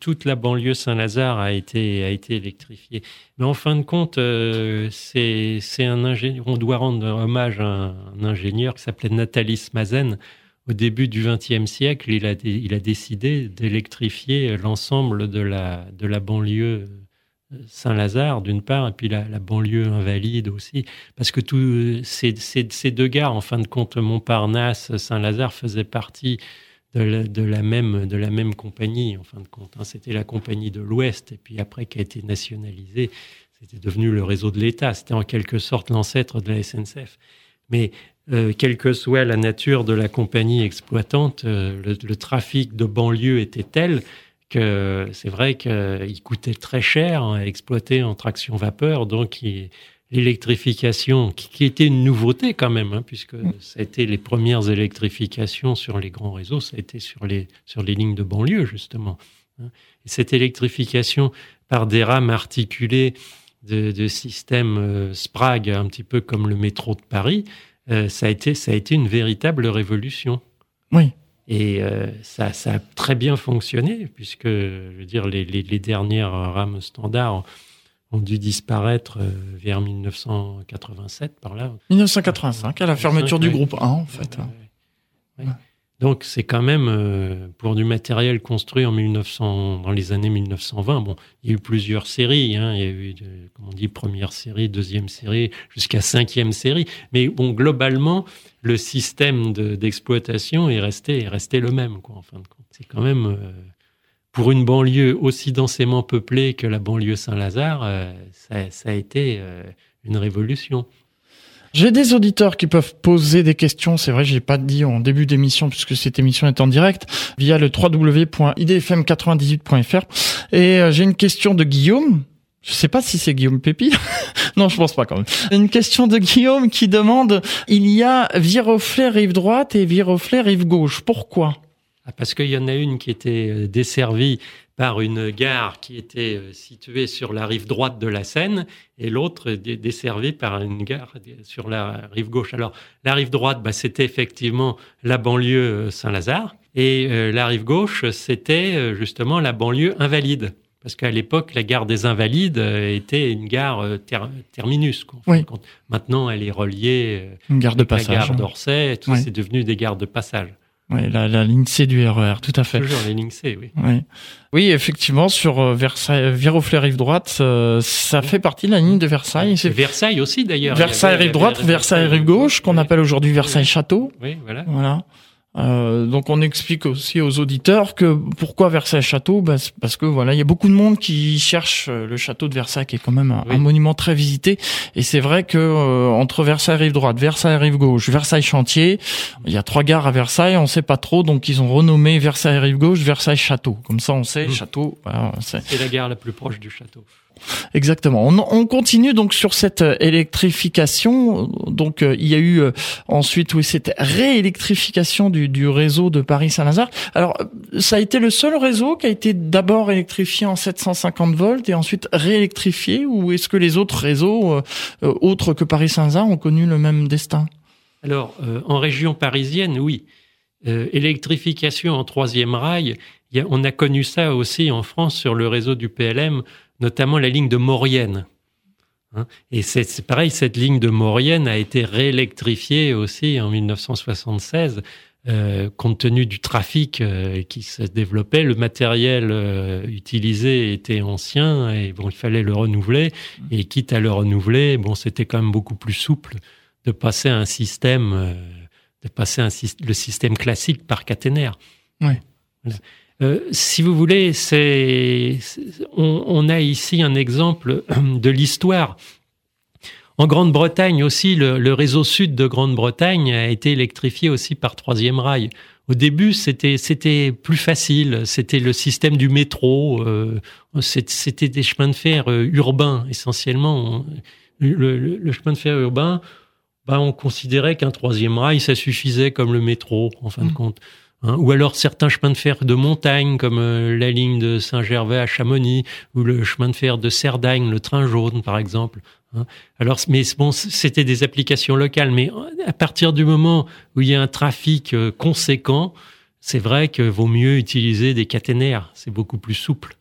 toute la banlieue Saint-Lazare a été, a été électrifiée. Mais en fin de compte, euh, c'est un ingénieur. On doit rendre hommage à un, ingénieur qui s'appelait Nathalie Mazen. Au début du XXe siècle, il a, il a décidé d'électrifier l'ensemble de la, de la banlieue Saint-Lazare d'une part, et puis la, banlieue invalide aussi, parce que tous ces, ces, deux gares, en fin de compte, Montparnasse, Saint-Lazare faisaient partie de la, même, de la même compagnie, en fin de compte. Hein. C'était la compagnie de l'Ouest, et puis après qui a été nationalisée, c'était devenu le réseau de l'État. C'était en quelque sorte l'ancêtre de la SNCF. Mais euh, quelle que soit la nature de la compagnie exploitante, euh, le, trafic de banlieue était tel que c'est vrai qu'il coûtait très cher à exploiter en traction vapeur, donc l'électrification, qui, était une nouveauté quand même, hein, puisque ça a été les premières électrifications sur les grands réseaux, ça a été sur les, sur les lignes de banlieue, justement. Hein. Et cette électrification par des rames articulées de, de systèmes euh, SPRAG, un petit peu comme le métro de Paris, euh, ça, a été, ça a été une véritable révolution. Oui. Et euh, ça, ça, a très bien fonctionné, puisque, je veux dire, les, les, les dernières rames standards ont dû disparaître euh, vers 1987, par là. 1985, à la fermeture du groupe 1, en fait. Donc c'est quand même euh, pour du matériel construit en 1900, dans les années 1920. Bon, il y a eu plusieurs séries. Hein. Il y a eu, comme on dit, première série, deuxième série, jusqu'à cinquième série. Mais bon, globalement, le système d'exploitation est resté est resté le même. Quoi, en fin de compte, c'est quand même euh, pour une banlieue aussi densément peuplée que la banlieue Saint-Lazare, euh, ça, a été une révolution. J'ai des auditeurs qui peuvent poser des questions. C'est vrai, j'ai pas dit en début d'émission puisque cette émission est en direct via le www.idfm98.fr. Et euh, j'ai une question de Guillaume. Je sais pas si c'est Guillaume Pépi. non, je pense pas quand même. Une question de Guillaume qui demande il y a Viroflay rive droite et Viroflay rive gauche. Pourquoi? Parce qu'il y en a une qui était euh, desservie par une gare qui était euh, située sur la rive droite de la Seine et l'autre desservie par une gare sur la rive gauche. Alors la rive droite, bah, c'était effectivement la banlieue euh, Saint-Lazare et euh, la rive gauche, c'était justement la banlieue invalide. Parce qu'à l'époque, la gare des Invalides était une gare terminus. Maintenant, elle est reliée une gare de passage, la gare d'Orsay. Tout c'est devenu des gares de passage. Oui, la, la, ligne C du RER, e tout à fait. Toujours la ligne C, oui. Oui, oui effectivement, sur euh, Versailles, Viroflay rive droite, euh, ça fait partie de la ligne de Versailles. C'est Versailles aussi d'ailleurs. Versailles rive droite, Versailles rive gauche, qu'on appelle aujourd'hui Versailles château. Oui, voilà. Voilà. Euh, donc on explique aussi aux auditeurs que pourquoi Versailles Château? Bah, Parce que voilà, il y a beaucoup de monde qui cherche euh, le château de Versailles, qui est quand même un, monument très visité. Et c'est vrai que euh, entre Versailles rive droite, Versailles rive gauche, Versailles chantier, il y a trois gares à Versailles, on sait pas trop, donc ils ont renommé Versailles rive gauche, Versailles château. Comme ça, on sait mmh. château. c'est la gare la plus proche du château. Exactement. On, continue donc sur cette euh, électrification. Donc euh, il y a eu euh, ensuite oui cette réélectrification du, du réseau de Paris-Saint-Lazare. Alors ça a été le seul réseau qui a été d'abord électrifié en 750 volts et ensuite réélectrifié ou est-ce que les autres réseaux autres que Paris-Saint-Lazare ont connu le même destin? Alors en région parisienne, oui. électrification en troisième rail, on a connu ça aussi en France sur le réseau du PLM notamment la ligne de Maurienne. Hein. Et c'est pareil, cette ligne de Maurienne a été réélectrifiée aussi en 1976, euh, compte tenu du trafic euh, qui se développait. Le matériel euh, utilisé était ancien et bon, il fallait le renouveler. Et quitte à le renouveler, bon, c'était quand même beaucoup plus souple de passer à un système, de passer un, le système classique par caténaire. Oui. Euh, si vous voulez, c'est, on, a ici un exemple de l'histoire. En Grande-Bretagne aussi, le, réseau sud de Grande-Bretagne a été électrifié aussi par troisième rail. Au début, c'était c'était plus facile. C'était le système du métro. Euh, c'était des chemins de fer euh, urbains essentiellement. Le, chemin de fer urbain, bah, on considérait qu'un troisième rail, ça suffisait comme le métro en fin de mmh. compte. Hein, ou alors certains chemins de fer de montagne, comme euh, la ligne de Saint-Gervais à Chamonix, ou le chemin de fer de Cerdagne, le train jaune, par exemple. Hein. Alors, mais bon, c'était des applications locales. Mais à partir du moment où il y a un trafic euh, conséquent, c'est vrai que vaut mieux utiliser des caténaires. C'est beaucoup plus souple.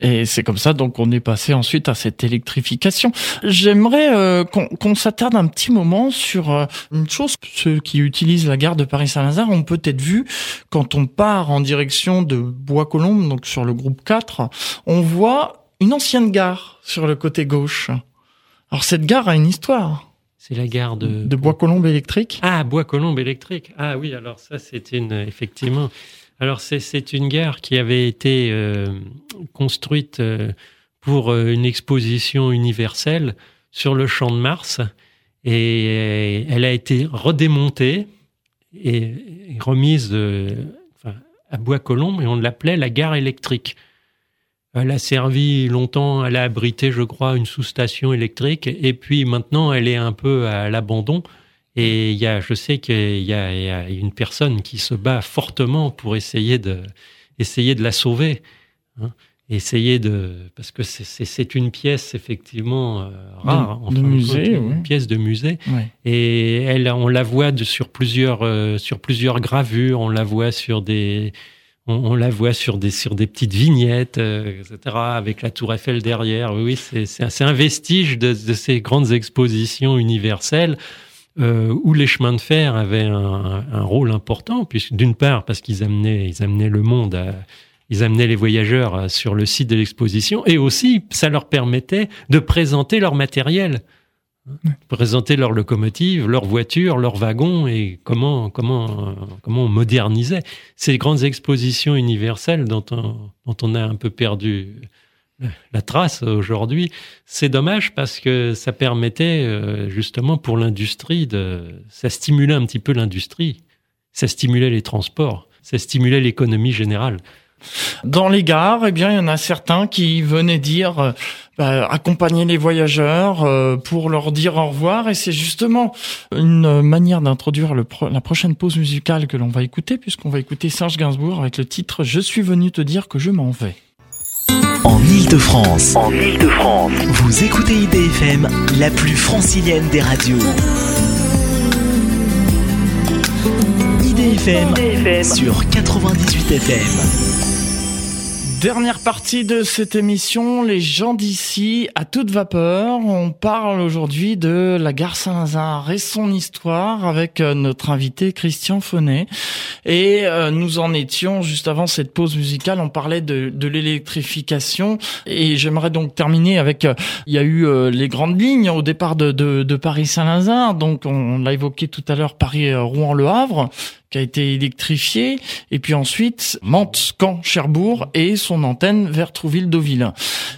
Et c'est comme ça donc on est passé ensuite à cette électrification. J'aimerais euh, qu'on s'attarde un petit moment sur euh, une chose. Ceux qui utilisent la gare de Paris-Saint-Lazare ont peut-être vu quand on part en direction de Bois-Colombes, donc sur le groupe 4, on voit une ancienne gare sur le côté gauche. Alors cette gare a une histoire. C'est la gare de... De Bois-Colombes électrique Ah, Bois-Colombes électrique. Ah oui, alors ça, c'est une... Effectivement. Alors c'est une gare qui avait été euh, construite euh, pour euh, une exposition universelle sur le champ de Mars. Et elle a été redémontée et remise à Bois-Colombes et on l'appelait la gare électrique. Elle a servi longtemps, elle a abrité, je crois, une sous-station électrique, et puis maintenant, elle est un peu à l'abandon. Et il y a, je sais qu'il y, a une personne qui se bat fortement pour essayer de, essayer de la sauver. Hein. essayer de, parce que c'est une pièce effectivement euh, rare, de, musée, une pièce de musée. Et elle, on la voit de, sur plusieurs, euh, sur plusieurs gravures, on la voit sur des, on, la voit sur des, sur des petites vignettes, euh, etc., avec la tour Eiffel derrière. Oui, c'est un vestige de, ces grandes expositions universelles euh, où les chemins de fer avaient un, rôle important, puisque d'une part parce qu'ils amenaient, ils amenaient le monde ils amenaient les voyageurs sur le site de l'exposition et aussi ça leur permettait de présenter leur matériel. Présenter leurs locomotives, leurs voitures, leurs wagons et comment comment comment on modernisait. Ces grandes expositions universelles dont on, dont on a un peu perdu la trace aujourd'hui. C'est dommage parce que ça permettait euh, justement pour l'industrie de ça stimulait un petit peu l'industrie, ça stimulait les transports, ça stimulait l'économie générale. Dans les gares, eh bien, il y en a certains qui venaient dire euh, bah, accompagner les voyageurs euh, pour leur dire au revoir. Et c'est justement une manière d'introduire la prochaine pause musicale que l'on va écouter, puisqu'on va écouter Serge Gainsbourg avec le titre Je suis venu te dire que je m'en vais. En Ile-de-France. En Ile-de-France. Vous écoutez IDFM, la plus francilienne des radios. IDFM, IDFM. sur 98 FM. Dernière partie de cette émission, les gens d'ici à toute vapeur. On parle aujourd'hui de la gare Saint-Lazare et son histoire avec euh, notre invité Christian Fonnet. Et euh, nous en étions juste avant cette pause musicale, on parlait de, de l'électrification. Et j'aimerais donc terminer avec, euh, il y a eu les grandes lignes au départ de, de, de Paris-Saint-Lazare. Donc on l'a évoqué tout à l'heure, Paris-Rouen-Le Havre qui a été électrifié, et puis ensuite Mantes, Caen, Cherbourg et son antenne vers Trouville-Deauville.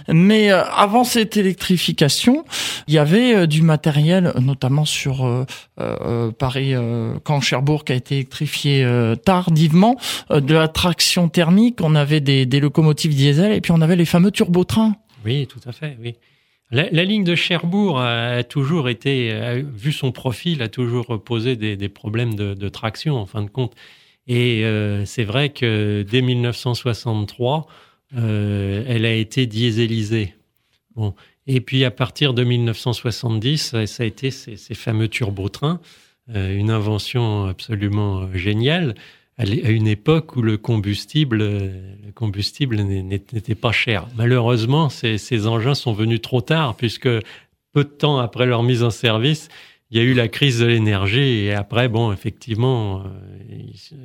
Mais euh, avant cette électrification, il y avait euh, du matériel, notamment sur euh, Paris, Caen, Cherbourg, qui a été électrifié tardivement, de la traction thermique. On avait des, des locomotives diesel, et puis on avait les fameux turbotrains. Oui, tout à fait, oui. La, ligne de Cherbourg a, toujours été, vu son profil, a toujours posé des, problèmes de, traction en fin de compte. Et euh, c'est vrai que dès 1963, euh, elle a été dieselisée. Bon. Et puis à partir de 1970, ça a été ces, fameux turbotrains, euh, une invention absolument géniale à une époque où le combustible, le combustible n'était pas cher. Malheureusement, ces, engins sont venus trop tard puisque peu de temps après leur mise en service, il y a eu la crise de l'énergie et après, bon, effectivement, euh,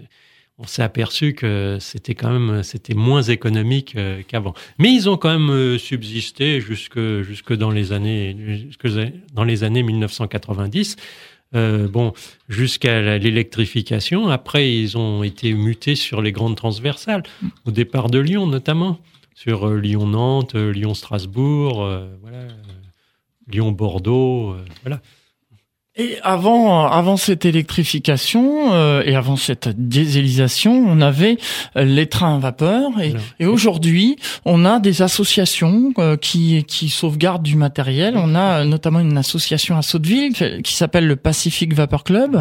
on s'est aperçu que c'était quand même c'était moins économique euh, qu'avant. Mais ils ont quand même euh, subsisté jusque jusque dans les années jusque dans les années 1990. Euh, bon, jusqu'à l'électrification. Après, ils ont été mutés sur les grandes transversales, au départ de Lyon notamment, sur euh, Lyon-Nantes, euh, Lyon-Strasbourg, voilà, Lyon-Bordeaux, voilà. Et avant, avant cette électrification euh, et avant cette dieselisation, on avait euh, les trains à vapeur. Et, et aujourd'hui, on a des associations euh, qui, qui sauvegardent du matériel. On a notamment une association à Sotteville qui s'appelle le Pacific Vapor Club.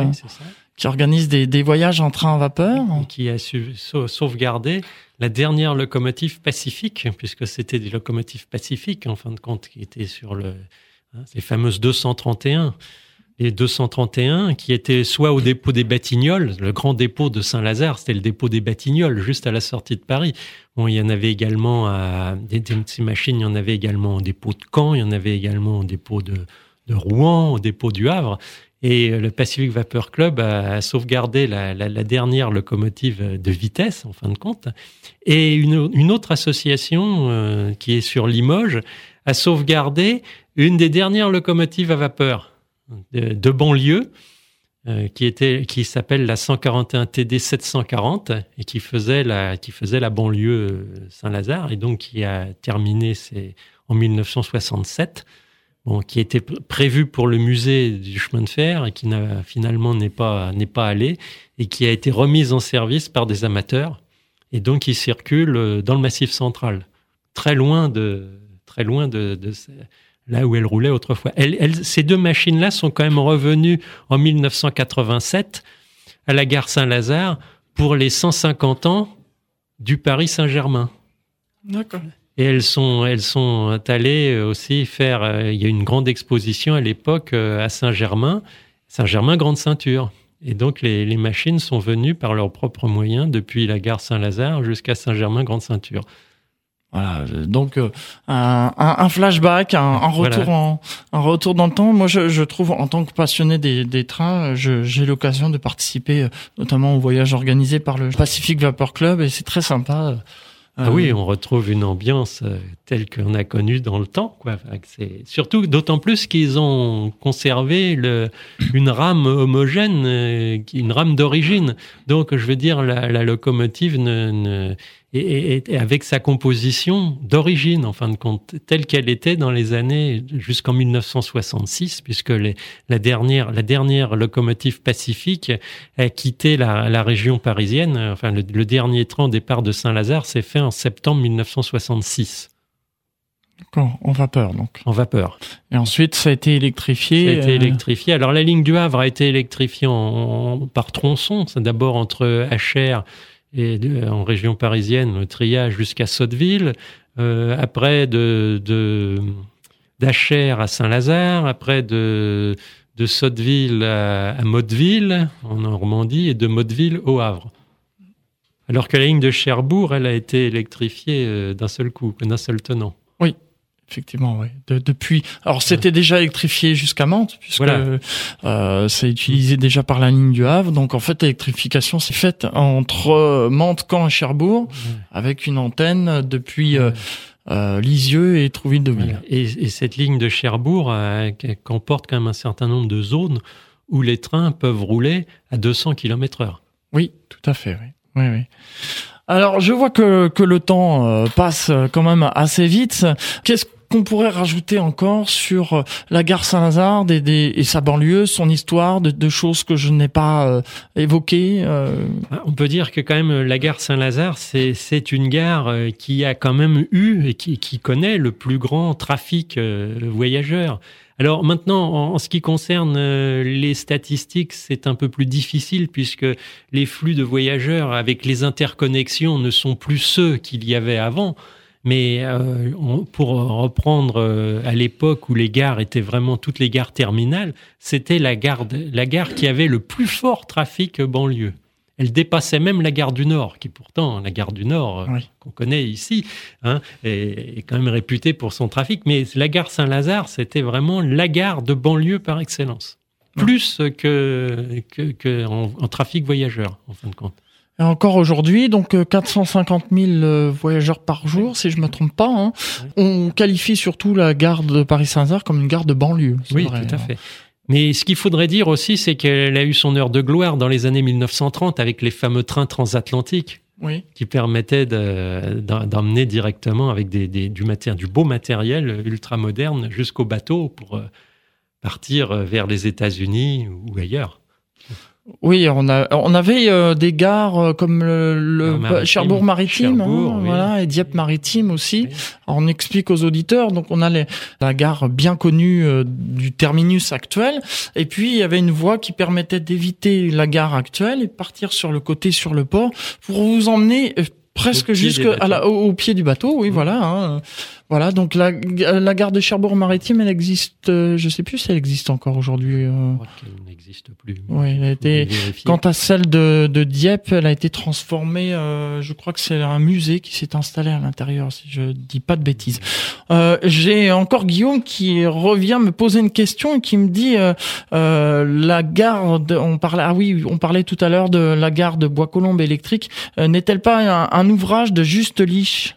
qui organise des, des, voyages en train à vapeur. Et qui a su sauvegarder la dernière locomotive Pacifique, puisque c'était des locomotives Pacifiques, en fin de compte, qui étaient sur le, hein, les fameuses 231 et 231 qui était soit au dépôt des Batignolles, le grand dépôt de Saint-Lazare, c'était le dépôt des Batignolles, juste à la sortie de Paris. Il y en avait également à des, ces machines, il y en avait également au dépôt de Caen, il y en avait également au dépôt de, Rouen, au dépôt du Havre. Et le Pacific Vapor Club a, sauvegardé la, dernière locomotive de vitesse, en fin de compte. Et une, autre association euh, qui est sur Limoges a sauvegardé une des dernières locomotives à vapeur de, banlieue, euh, qui était, qui s'appelle la 141 TD 740 et qui faisait la, qui faisait la banlieue Saint-Lazare et donc qui a terminé en 1967 qui était prévu pour le musée du chemin de fer et qui finalement n'est pas n'est pas allé et qui a été remise en service par des amateurs et donc qui circule euh, dans le massif central, très loin de très loin de, là où elle roulait autrefois. ces deux machines-là sont quand même revenues en 1987 à la gare Saint-Lazare pour les 150 ans du Paris Saint-Germain. D'accord. Et elles sont, elles sont allées aussi faire. Euh, il y a une grande exposition à l'époque euh, à Saint-Germain, Saint-Germain Grande Ceinture. Et donc les, les, machines sont venues par leurs propres moyens depuis la gare Saint-Lazare jusqu'à Saint-Germain Grande Ceinture. Voilà, donc euh, un, un, flashback, un, un retour en, un retour dans le temps. Moi, je, je trouve, en tant que passionné des, des trains, j'ai l'occasion de participer, notamment au voyage organisé par le Pacific Vapor Club, et c'est très sympa ah oui, euh, on retrouve une ambiance euh, telle qu'on a connue dans le temps. Quoi. C'est surtout d'autant plus qu'ils ont conservé le, une rame homogène, euh, une rame d'origine. Donc, je veux dire, la, la locomotive ne, ne et, avec sa composition d'origine, en fin de compte, telle qu'elle était dans les années jusqu'en 1966, puisque les, la dernière la dernière locomotive Pacifique a quitté la, la région parisienne. Enfin, le, dernier train départ de Saint-Lazare s'est fait en septembre 1966. D'accord, en vapeur donc. En vapeur. Et ensuite, ça a été électrifié. Ça a été euh, électrifié. Alors la ligne du Havre a été électrifiée en, par tronçon. C'est d'abord entre HR et en région parisienne, le triage jusqu'à Sotteville, euh, après de, de d'Acher à Saint-Lazare, après de, de Sotteville à, à Motteville, en Normandie, et de Motteville au Havre. Alors que la ligne de Cherbourg, elle a été électrifiée euh, d'un seul coup, d'un seul tenant. Effectivement, oui. depuis, alors c'était déjà électrifié jusqu'à Mantes, puisque euh, c'est utilisé déjà par la ligne du Havre. Donc en fait, l'électrification s'est faite entre Mantes, Caen et Cherbourg, avec une antenne depuis euh, euh, Lisieux et Trouville-de-Ville. Et, et, cette ligne de Cherbourg comporte quand même un certain nombre de zones où les trains peuvent rouler à 200 km/h. Oui, tout à fait. Oui, oui, oui. Alors, je vois que, que le temps passe quand même assez vite. Qu'est-ce qu'on pourrait rajouter encore sur euh, la gare Saint-Lazare et sa banlieue, son histoire, de, choses que je n'ai pas euh, évoquées ah, On peut dire que quand même la gare Saint-Lazare, c'est une gare qui a quand même eu et qui, connaît le plus grand trafic voyageurs. Alors maintenant, en, ce qui concerne euh, les statistiques, c'est un peu plus difficile puisque les flux de voyageurs avec les interconnexions ne sont plus ceux qu'il y avait avant. Mais euh, pour reprendre euh, à l'époque où les gares étaient vraiment toutes les gares terminales, c'était la gare, la gare qui avait le plus fort trafic banlieue. Elle dépassait même la gare du Nord, qui pourtant, la gare du Nord, euh, qu'on connaît ici, hein, est, quand même réputée pour son trafic. Mais la gare Saint-Lazare, c'était vraiment la gare de banlieue par excellence. Plus que, que, en, trafic voyageur, en fin de compte. Et encore aujourd'hui, donc 450 euh, 000 euh, voyageurs par jour, si je me trompe pas. Hein. On qualifie surtout la gare de Paris-Saint-Lazare comme une gare de banlieue. Oui, tout à hein. fait. Mais ce qu'il faudrait dire aussi, c'est qu'elle a eu son heure de gloire dans les années 1930 avec les fameux trains transatlantiques. qui permettaient d'emmener directement avec des, du, du beau matériel ultra moderne jusqu'au bateau pour euh, partir vers les États-Unis ou ailleurs. Oui, on a, on avait euh, des gares euh, comme le, Cherbourg Maritime, hein, voilà, et Dieppe Maritime aussi. on explique aux auditeurs, donc on a les, la gare bien connue euh, du terminus actuel, et puis il y avait une voie qui permettait d'éviter la gare actuelle et partir sur le côté sur le port pour vous emmener presque jusque au, pied du bateau, oui, voilà. Hein. Voilà, donc la, la gare de Cherbourg-Maritime, elle existe, euh, je sais plus si elle existe encore aujourd'hui. euh. Je crois qu'elle n'existe plus. Oui, elle a été. Quant à celle de, de Dieppe, elle a été transformée. euh, je crois que c'est un musée qui s'est installé à l'intérieur, si je dis pas de bêtises. Euh, J'ai encore Guillaume qui revient me poser une question et qui me dit euh, euh, la gare. De, on parlait. Ah oui, on parlait tout à l'heure de la gare de Bois-Colombes électrique. Euh, N'est-elle pas un, un ouvrage de Juste Liche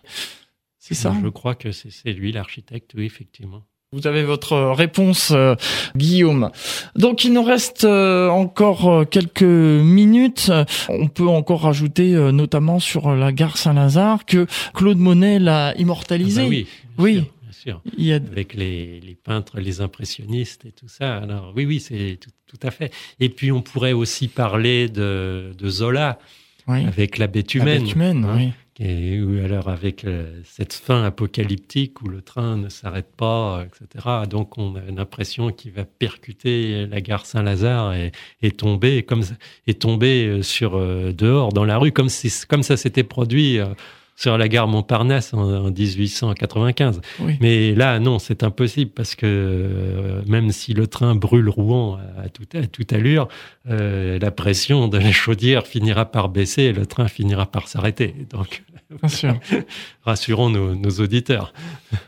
C'est ça. Je crois que c'est lui l'architecte, oui, effectivement. Vous avez votre réponse, euh, Guillaume. Donc il nous reste euh, encore euh, quelques minutes. On peut encore rajouter, euh, notamment sur la gare Saint-Lazare, que Claude Monet l'a immortalisé. Ah bah oui, bien Oui. sûr, bien sûr. Il y a... Avec les, les peintres, les impressionnistes et tout ça. Alors oui, oui, c'est tout, tout à fait. Et puis on pourrait aussi parler de, de Zola Oui. avec la bête La humaine. bête humaine, hein. oui. Et, ou alors avec euh, cette fin apocalyptique où le train ne s'arrête pas, etc. Donc on a l'impression qu'il va percuter la gare Saint-Lazare et, tomber comme et tomber euh, sur euh, dehors dans la rue comme si comme ça s'était produit sur la gare Montparnasse en, en 1895. Oui. Mais là, non, c'est impossible parce que euh, même si le train brûle Rouen à, tout, à toute allure, euh, la pression de la chaudière finira par baisser et le train finira par s'arrêter. Donc, Bien sûr. rassurons nos, nos auditeurs.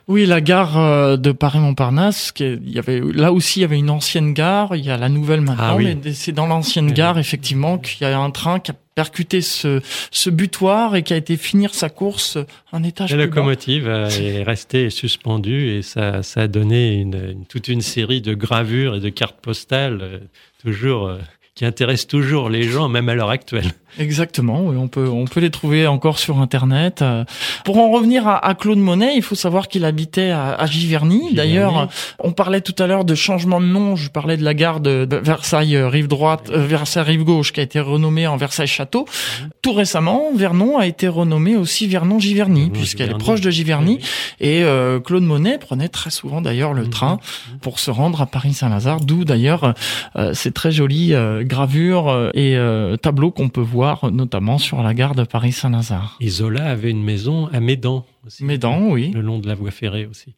Oui, la gare euh, de Paris-Montparnasse, il y avait là aussi il y avait une ancienne gare, il y a la nouvelle maintenant, Ah oui. mais c'est dans l'ancienne Oui. gare effectivement qu'il y a un train qui a percuté ce, ce butoir et qui a été finir sa course un étage La plus locomotive est restée suspendue et ça, ça a donné une, une- toute une série de gravures et de cartes postales euh, toujours euh, qui intéressent toujours les gens, même à l'heure actuelle. Exactement, oui, on peut on peut les trouver encore sur internet. Euh, Pour en revenir à, à Claude Monet, il faut savoir qu'il habitait à, à Giverny. Giverny. D'ailleurs, on parlait tout à l'heure de changement de nom. Je parlais de la gare de, de Versailles euh, rive droite, euh, Versailles rive gauche, qui a été renommée en Versailles Château. Tout récemment, Vernon a été renommé aussi Vernon Giverny, puisqu'elle est proche de Giverny. Et euh, Claude Monet prenait très souvent d'ailleurs le Mhm. train pour se rendre à Paris-Saint-Lazare, d'où d'ailleurs euh, ces très jolies gravures euh, et euh, tableaux qu'on peut voir notamment sur la gare de Paris-Saint-Lazare. Et Zola avait une maison à Médan aussi. Médan, oui. Le long de la voie ferrée aussi.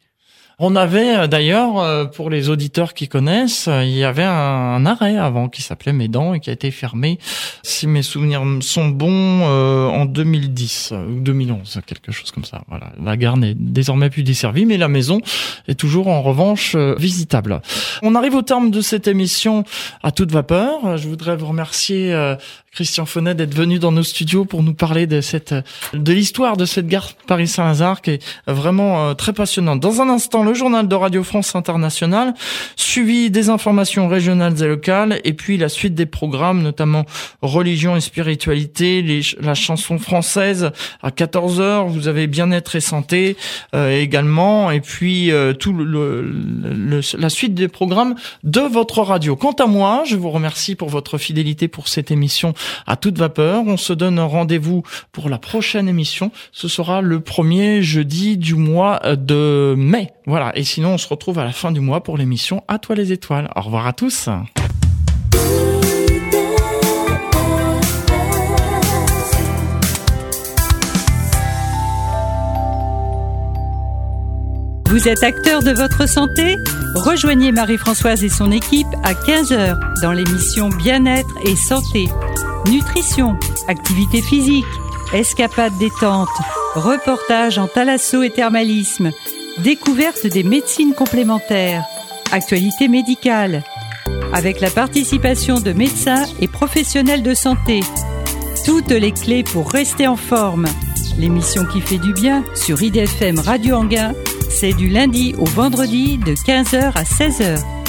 On avait euh, d'ailleurs, euh, pour les auditeurs qui connaissent, euh, il y avait un, arrêt avant qui s'appelait Médan et qui a été fermé, si mes souvenirs sont bons, en 2010 euh, ou 2011, quelque chose comme ça. Voilà, la gare n'est désormais plus desservie, mais la maison est toujours en revanche visitable. On arrive au terme de cette émission à toute vapeur. Je voudrais vous remercier. Christian Fonnet d'être venu dans nos studios pour nous parler de cette de l'histoire de cette gare Paris-Saint-Lazare qui est vraiment euh, très passionnante. Dans un instant, le journal de Radio France Internationale, suivi des informations régionales et locales, et puis la suite des programmes, notamment religion et spiritualité, la chanson française à 14h, vous avez bien-être et santé euh, également, et puis euh, tout le, le- le- la suite des programmes de votre radio. Quant à moi, je vous remercie pour votre fidélité pour cette émission à toute vapeur. On se donne rendez-vous pour la prochaine émission. Ce sera le premier jeudi du mois de mai. Voilà. Et sinon, on se retrouve à la fin du mois pour l'émission À toi les étoiles. Au revoir à tous. Vous êtes acteur de votre santé? Rejoignez Marie-Françoise et son équipe à 15h dans l'émission Bien-être et santé. Nutrition, activité physique, escapade détente, reportage en thalasso et thermalisme, découverte des médecines complémentaires, actualité médicale, avec la participation de médecins et professionnels de santé. Toutes les clés pour rester en forme. L'émission qui fait du bien sur IDFM Radio Anguin, c'est du lundi au vendredi de 15h à 16h.